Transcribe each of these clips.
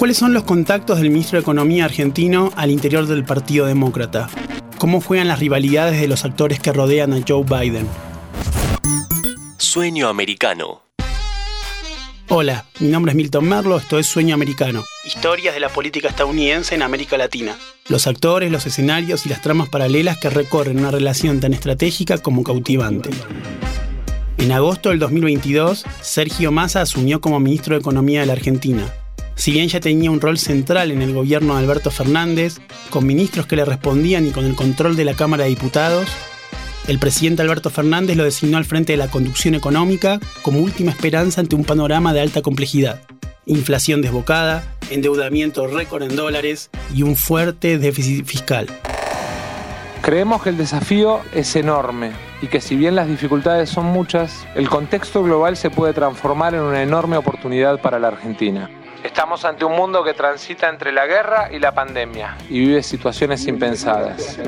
¿Cuáles son los contactos del ministro de Economía argentino al interior del Partido Demócrata? ¿Cómo juegan las rivalidades de los actores que rodean a Joe Biden? Sueño americano. Hola, mi nombre es Milton Merlo, esto es Sueño Americano, historias de la política estadounidense en América Latina. Los actores, los escenarios y las tramas paralelas que recorren una relación tan estratégica como cautivante. En agosto del 2022, Sergio Massa asumió como ministro de Economía de la Argentina. Si bien ya tenía un rol central en el gobierno de Alberto Fernández, con ministros que le respondían y con el control de la Cámara de Diputados, el presidente Alberto Fernández lo designó al frente de la conducción económica como última esperanza ante un panorama de alta complejidad. Inflación desbocada, endeudamiento récord en dólares y un fuerte déficit fiscal. Creemos que el desafío es enorme y que si bien las dificultades son muchas, el contexto global se puede transformar en una enorme oportunidad para la Argentina. Estamos ante un mundo que transita entre la guerra y la pandemia y vive situaciones impensadas.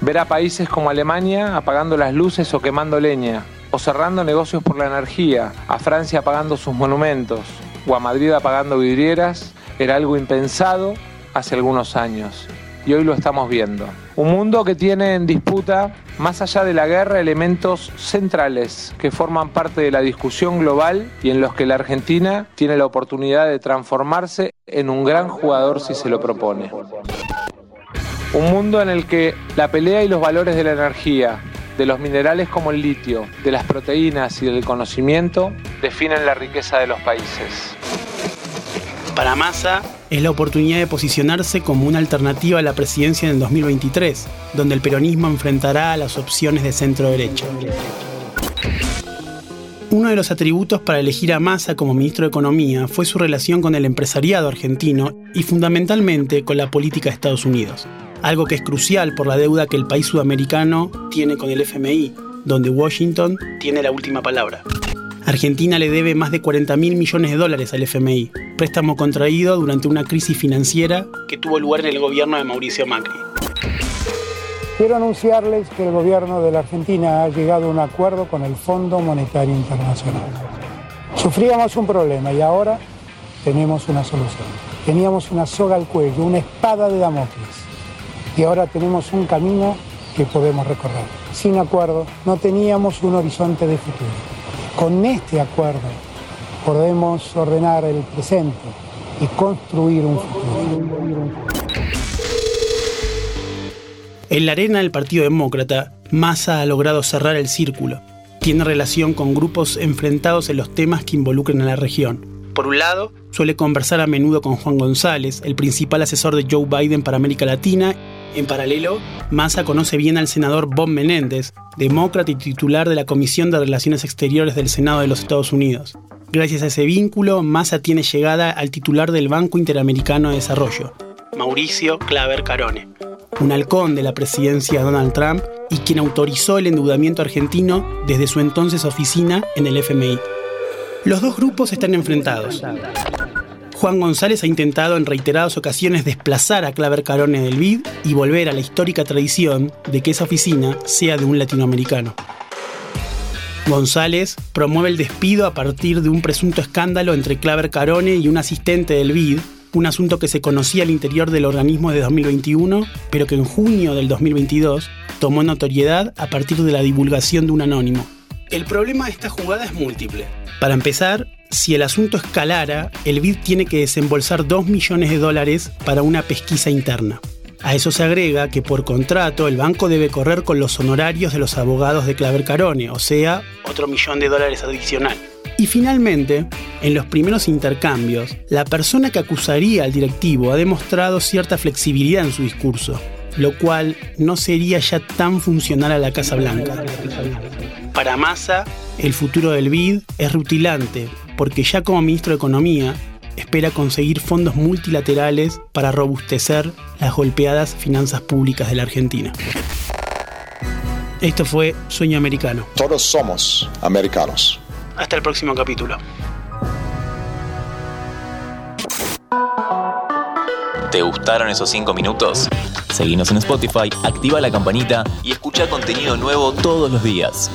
Ver a países como Alemania apagando las luces o quemando leña, o cerrando negocios por la energía, a Francia apagando sus monumentos, o a Madrid apagando vidrieras, era algo impensado hace algunos años y hoy lo estamos viendo. Un mundo que tiene en disputa, más allá de la guerra, elementos centrales que forman parte de la discusión global y en los que la Argentina tiene la oportunidad de transformarse en un gran jugador si se lo propone. Un mundo en el que la pelea y los valores de la energía, de los minerales como el litio, de las proteínas y del conocimiento definen la riqueza de los países. Para Massa es la oportunidad de posicionarse como una alternativa a la presidencia en el 2023, donde el peronismo enfrentará a las opciones de centro-derecha. Uno de los atributos para elegir a Massa como ministro de Economía fue su relación con el empresariado argentino y fundamentalmente con la política de Estados Unidos, algo que es crucial por la deuda que el país sudamericano tiene con el FMI, donde Washington tiene la última palabra. Argentina le debe más de 40 mil millones de dólares al FMI, préstamo contraído durante una crisis financiera que tuvo lugar en el gobierno de Mauricio Macri. Quiero anunciarles que el gobierno de la Argentina ha llegado a un acuerdo con el Fondo Monetario Internacional. Sufríamos un problema y ahora tenemos una solución. Teníamos una soga al cuello, una espada de Damocles. Y ahora tenemos un camino que podemos recorrer. Sin acuerdo no teníamos un horizonte de futuro. Con este acuerdo podemos ordenar el presente y construir un futuro. En la arena del Partido Demócrata, Massa ha logrado cerrar el círculo. Tiene relación con grupos enfrentados en los temas que involucran a la región. Por un lado, suele conversar a menudo con Juan González, el principal asesor de Joe Biden para América Latina. En paralelo, Massa conoce bien al senador Bob Menéndez, demócrata y titular de la Comisión de Relaciones Exteriores del Senado de los Estados Unidos. Gracias a ese vínculo, Massa tiene llegada al titular del Banco Interamericano de Desarrollo, Mauricio Claver Carone, un halcón de la presidencia de Donald Trump y quien autorizó el endeudamiento argentino desde su entonces oficina en el FMI. Los dos grupos están enfrentados. Juan González ha intentado en reiteradas ocasiones desplazar a Claver Carone del BID y volver a la histórica tradición de que esa oficina sea de un latinoamericano. González promueve el despido a partir de un presunto escándalo entre Claver Carone y un asistente del BID, un asunto que se conocía al interior del organismo de 2021, pero que en junio del 2022 tomó notoriedad a partir de la divulgación de un anónimo. El problema de esta jugada es múltiple. Para empezar, si el asunto escalara, el BID tiene que desembolsar 2 millones de dólares para una pesquisa interna. A eso se agrega que por contrato el banco debe correr con los honorarios de los abogados de Claver Carone, o sea, otro millón de dólares adicional. Y finalmente, en los primeros intercambios, la persona que acusaría al directivo ha demostrado cierta flexibilidad en su discurso, lo cual no sería ya tan funcional a la Casa Blanca. Para Massa, el futuro del BID es rutilante, porque ya como ministro de Economía espera conseguir fondos multilaterales para robustecer las golpeadas finanzas públicas de la Argentina. Esto fue Sueño Americano. Todos somos americanos. Hasta el próximo capítulo. ¿Te gustaron esos 5 minutos? Seguinos en Spotify, activa la campanita y escucha contenido nuevo todos los días.